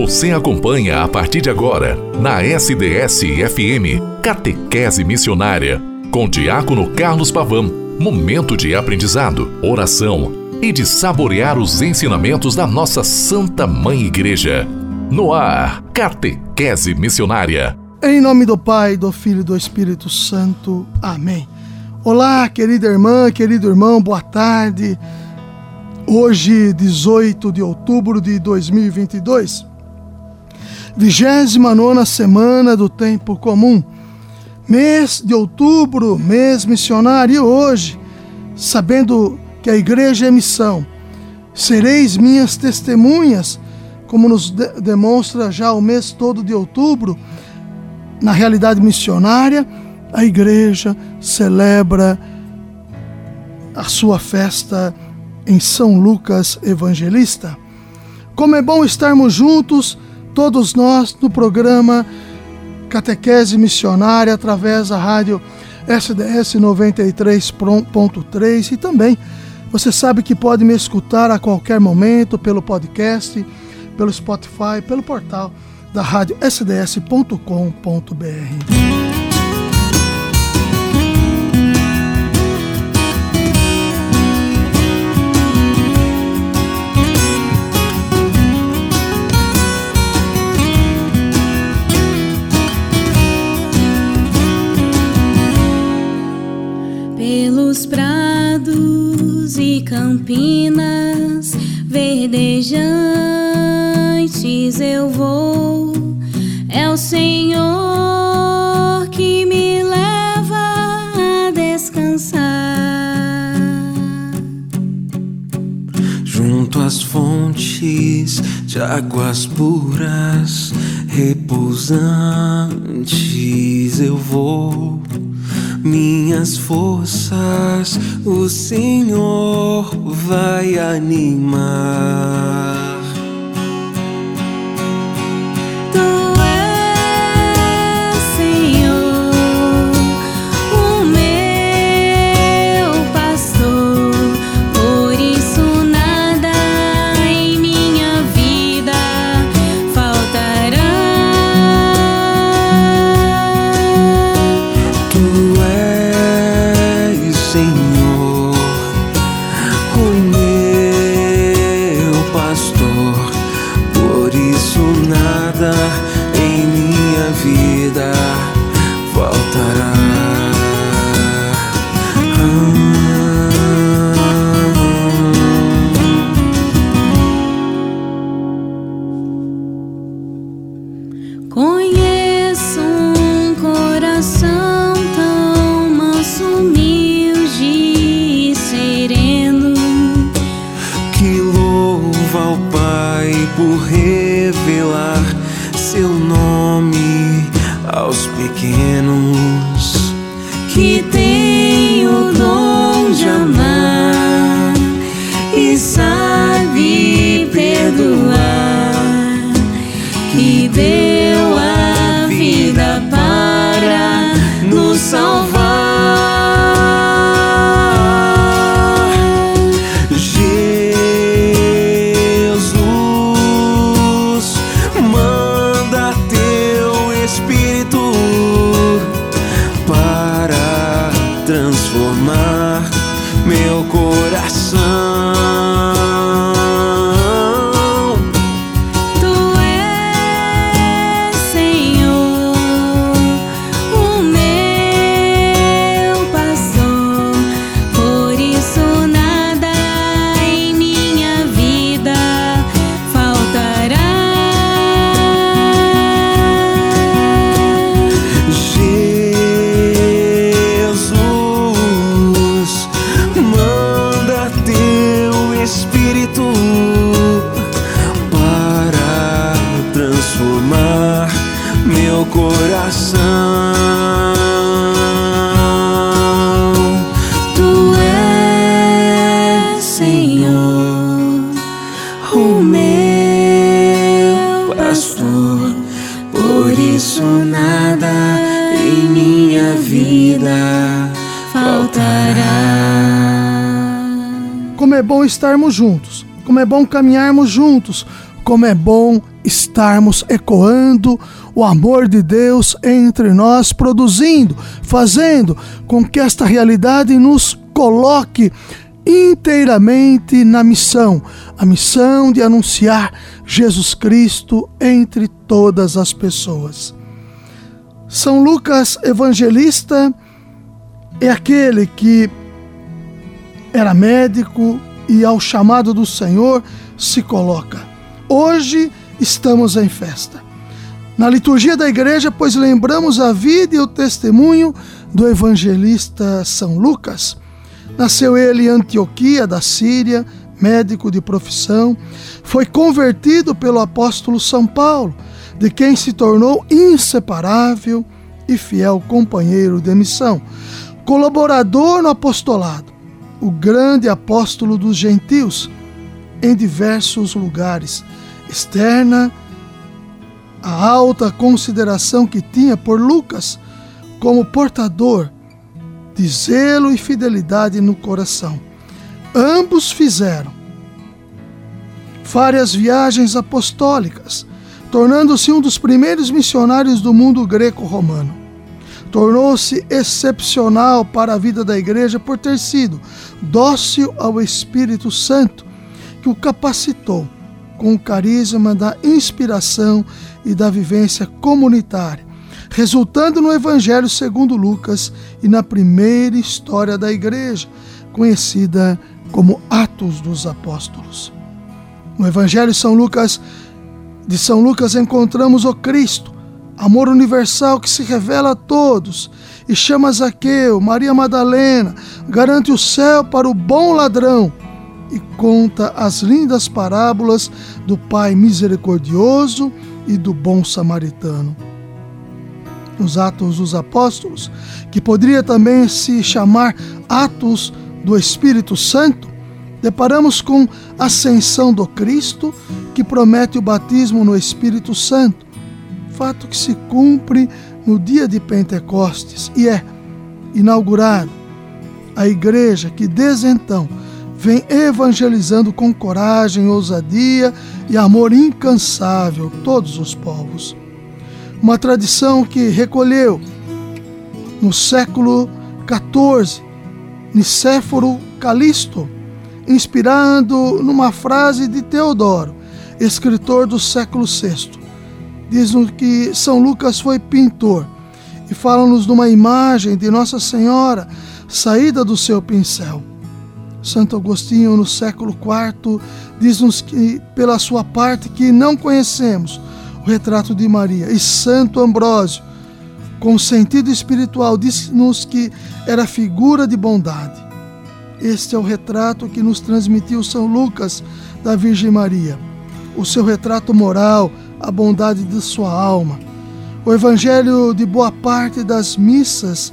Você acompanha a partir de agora, na SDS-FM, Catequese Missionária, com Diácono Carlos Pavão. Momento de aprendizado, oração e de saborear os ensinamentos da nossa Santa Mãe Igreja. No ar, Catequese Missionária. Em nome do Pai, do Filho e do Espírito Santo. Amém. Olá, querida irmã, querido irmão, boa tarde. Hoje, 18 de outubro de 2022, 29 semana do tempo comum, mês de outubro, mês missionário. E hoje, sabendo que a igreja é missão, sereis minhas testemunhas, como nos de demonstra já o mês todo de outubro, na realidade missionária, a igreja celebra a sua festa em São Lucas Evangelista. Como é bom estarmos juntos, todos nós, no programa Catequese Missionária, através da rádio SDS 93.3 e também você sabe que pode me escutar a qualquer momento pelo podcast, pelo Spotify, pelo portal da rádio sds.com.br. campinas verdejantes eu vou, é o Senhor que me leva a descansar. Junto às fontes de águas puras, repousantes eu vou minhas forças o Senhor vai animar. em minha vida. Juntos, como é bom caminharmos juntos, como é bom estarmos ecoando o amor de Deus entre nós, produzindo, fazendo com que esta realidade nos coloque inteiramente na missão, a missão de anunciar Jesus Cristo entre todas as pessoas. São Lucas Evangelista é aquele que era médico e, ao chamado do Senhor, se coloca. Hoje estamos em festa. Na liturgia da igreja, pois lembramos a vida e o testemunho do evangelista São Lucas. Nasceu ele em Antioquia, da Síria, médico de profissão. Foi convertido pelo apóstolo São Paulo, de quem se tornou inseparável e fiel companheiro de missão. Colaborador no apostolado, o grande apóstolo dos gentios, em diversos lugares externa a alta consideração que tinha por Lucas como portador de zelo e fidelidade no coração. Ambos fizeram várias viagens apostólicas, tornando-se um dos primeiros missionários do mundo greco-romano. Tornou-se excepcional para a vida da igreja por ter sido dócil ao Espírito Santo, que o capacitou com o carisma da inspiração e da vivência comunitária, resultando no Evangelho segundo Lucas e na primeira história da igreja, conhecida como Atos dos Apóstolos. No Evangelho São Lucas, de São Lucas encontramos o Cristo, amor universal que se revela a todos. E chama Zaqueu, Maria Madalena, garante o céu para o bom ladrão. E conta as lindas parábolas do Pai misericordioso e do bom samaritano. Nos Atos dos Apóstolos, que poderia também se chamar Atos do Espírito Santo, deparamos com a ascensão do Cristo, que promete o batismo no Espírito Santo, fato que se cumpre no dia de Pentecostes e é inaugurado a igreja que desde então vem evangelizando com coragem, ousadia e amor incansável todos os povos. Uma tradição que recolheu no século XIV Nicéforo Calisto, inspirando numa frase de Teodoro, escritor do século VI. Diz-nos que São Lucas foi pintor e fala-nos de uma imagem de Nossa Senhora saída do seu pincel. Santo Agostinho, no século IV, diz-nos que, pela sua parte, que não conhecemos o retrato de Maria. E Santo Ambrósio, com sentido espiritual, diz-nos que era figura de bondade. Este é o retrato que nos transmitiu São Lucas da Virgem Maria. O seu retrato moral, a bondade de sua alma. O evangelho de boa parte das missas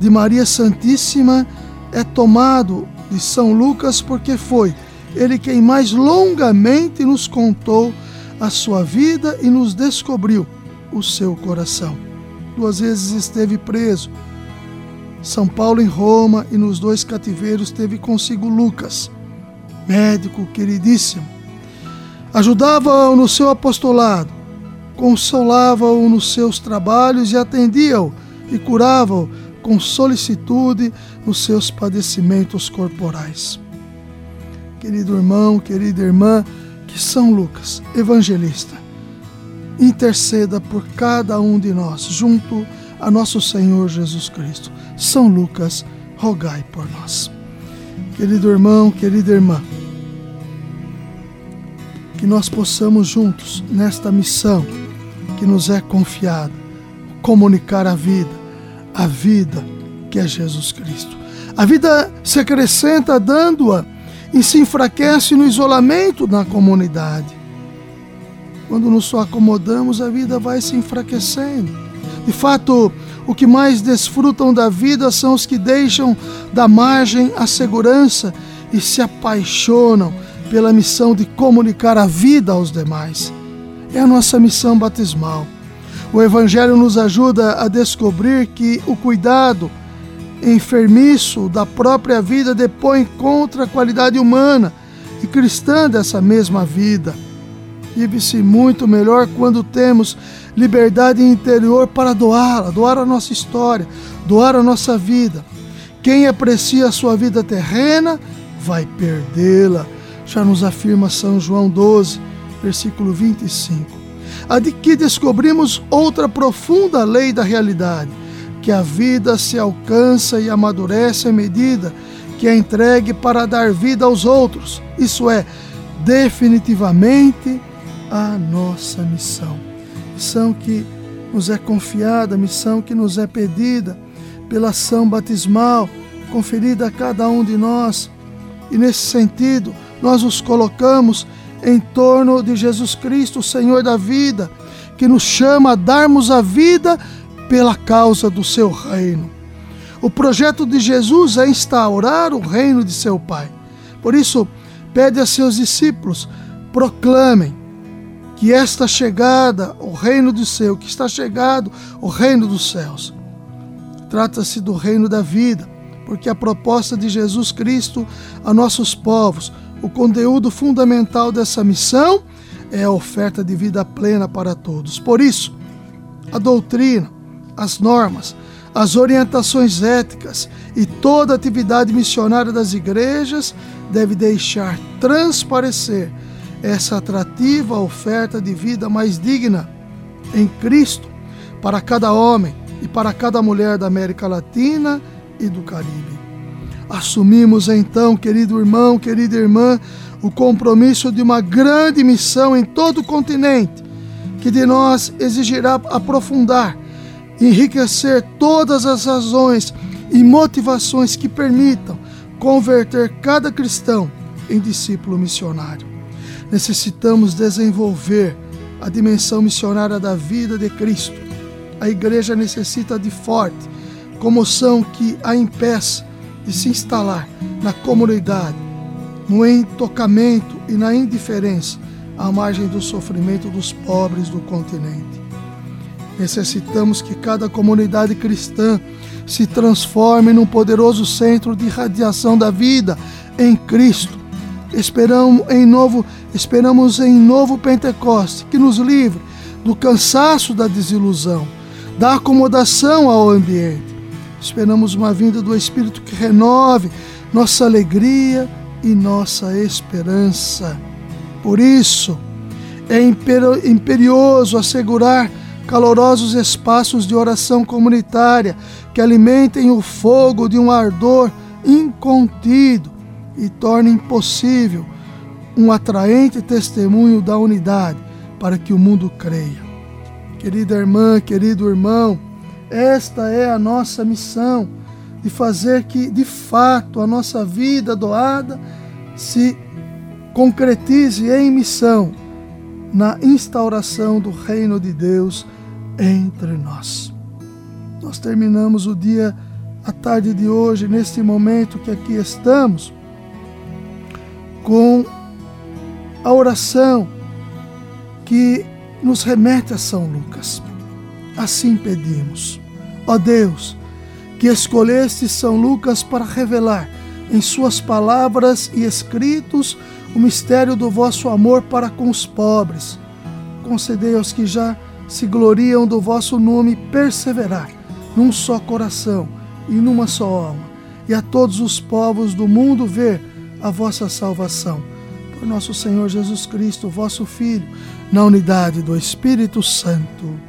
de Maria Santíssima é tomado de São Lucas, porque foi ele quem mais longamente nos contou a sua vida e nos descobriu o seu coração. Duas vezes esteve preso. São Paulo em Roma e nos dois cativeiros teve consigo Lucas, médico queridíssimo. Ajudava-o no seu apostolado, consolava-o nos seus trabalhos e atendia-o e curava-o com solicitude nos seus padecimentos corporais. Querido irmão, querida irmã, que São Lucas, evangelista, interceda por cada um de nós, junto a nosso Senhor Jesus Cristo. São Lucas, rogai por nós. Querido irmão, querida irmã, que nós possamos juntos, nesta missão que nos é confiada, comunicar a vida, a vida que é Jesus Cristo. A vida se acrescenta dando-a e se enfraquece no isolamento na comunidade. Quando nos só acomodamos, a vida vai se enfraquecendo. De fato, o que mais desfrutam da vida são os que deixam da margem a segurança e se apaixonam pela missão de comunicar a vida aos demais. É a nossa missão batismal o Evangelho nos ajuda a descobrir que o cuidado enfermiço da própria vida depõe contra a qualidade humana e cristã dessa mesma vida. Vive-se muito melhor quando temos liberdade interior para doá-la, doar a nossa história, doar a nossa vida. Quem aprecia a sua vida terrena vai perdê-la. Já nos afirma São João 12, versículo 25. Aqui descobrimos outra profunda lei da realidade, que a vida se alcança e amadurece à medida que é entregue para dar vida aos outros. Isso é, definitivamente, a nossa missão. Missão que nos é confiada, missão que nos é pedida pela ação batismal conferida a cada um de nós. E nesse sentido, nós nos colocamos em torno de Jesus Cristo, o Senhor da vida, que nos chama a darmos a vida pela causa do seu reino. O projeto de Jesus é instaurar o reino de seu Pai. Por isso, pede a seus discípulos: proclamem que esta chegada, o reino do céu, que está chegado o reino dos céus. Trata-se do reino da vida, porque a proposta de Jesus Cristo a nossos povos, o conteúdo fundamental dessa missão é a oferta de vida plena para todos. Por isso, a doutrina, as normas, as orientações éticas e toda atividade missionária das igrejas deve deixar transparecer essa atrativa oferta de vida mais digna em Cristo para cada homem e para cada mulher da América Latina e do Caribe. Assumimos então, querido irmão, querida irmã, o compromisso de uma grande missão em todo o continente, que de nós exigirá aprofundar, enriquecer todas as razões e motivações que permitam converter cada cristão em discípulo missionário. Necessitamos desenvolver a dimensão missionária da vida de Cristo. A igreja necessita de forte comoção que a impeça de se instalar na comunidade, no entocamento e na indiferença à margem do sofrimento dos pobres do continente. Necessitamos que cada comunidade cristã se transforme num poderoso centro de radiação da vida em Cristo. Esperamos em novo, esperamos em novo Pentecoste que nos livre do cansaço da desilusão, da acomodação ao ambiente. Esperamos uma vinda do Espírito que renove nossa alegria e nossa esperança. Por isso, é imperioso assegurar calorosos espaços de oração comunitária que alimentem o fogo de um ardor incontido e tornem possível um atraente testemunho da unidade para que o mundo creia. Querida irmã, querido irmão, esta é a nossa missão de fazer que, de fato, a nossa vida doada se concretize em missão na instauração do reino de Deus entre nós. Nós terminamos o dia, a tarde de hoje, neste momento que aqui estamos, com a oração que nos remete a São Lucas. Assim pedimos, ó Deus, que escolheste São Lucas para revelar em suas palavras e escritos o mistério do vosso amor para com os pobres. Concedei aos que já se gloriam do vosso nome perseverar num só coração e numa só alma, e a todos os povos do mundo ver a vossa salvação. Por nosso Senhor Jesus Cristo, vosso Filho, na unidade do Espírito Santo.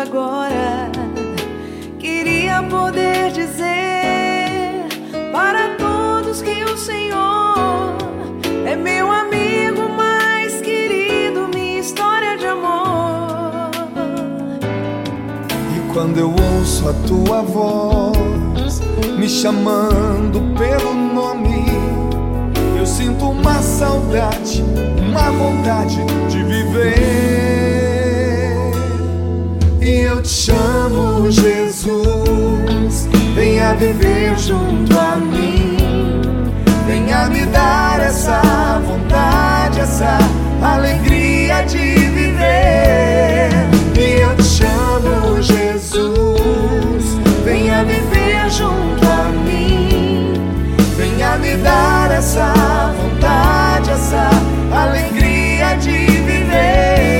agora. Queria poder dizer para todos que o Senhor é meu amigo mais querido, minha história de amor. E quando eu ouço a tua voz me chamando pelo nome, eu sinto uma saudade, uma vontade de viver eu te chamo, Jesus, venha viver junto a mim, venha me dar essa vontade, essa alegria de viver. E eu te chamo, Jesus, venha viver junto a mim, venha me dar essa vontade, essa alegria de viver.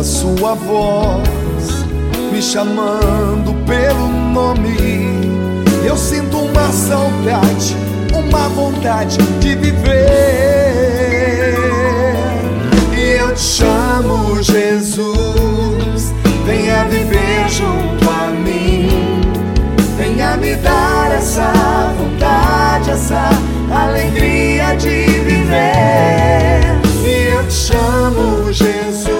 A sua voz me chamando pelo nome, eu sinto uma saudade, uma vontade de viver. E eu te chamo, Jesus, venha viver junto a mim. Venha me dar essa vontade, essa alegria de viver. E eu te chamo, Jesus,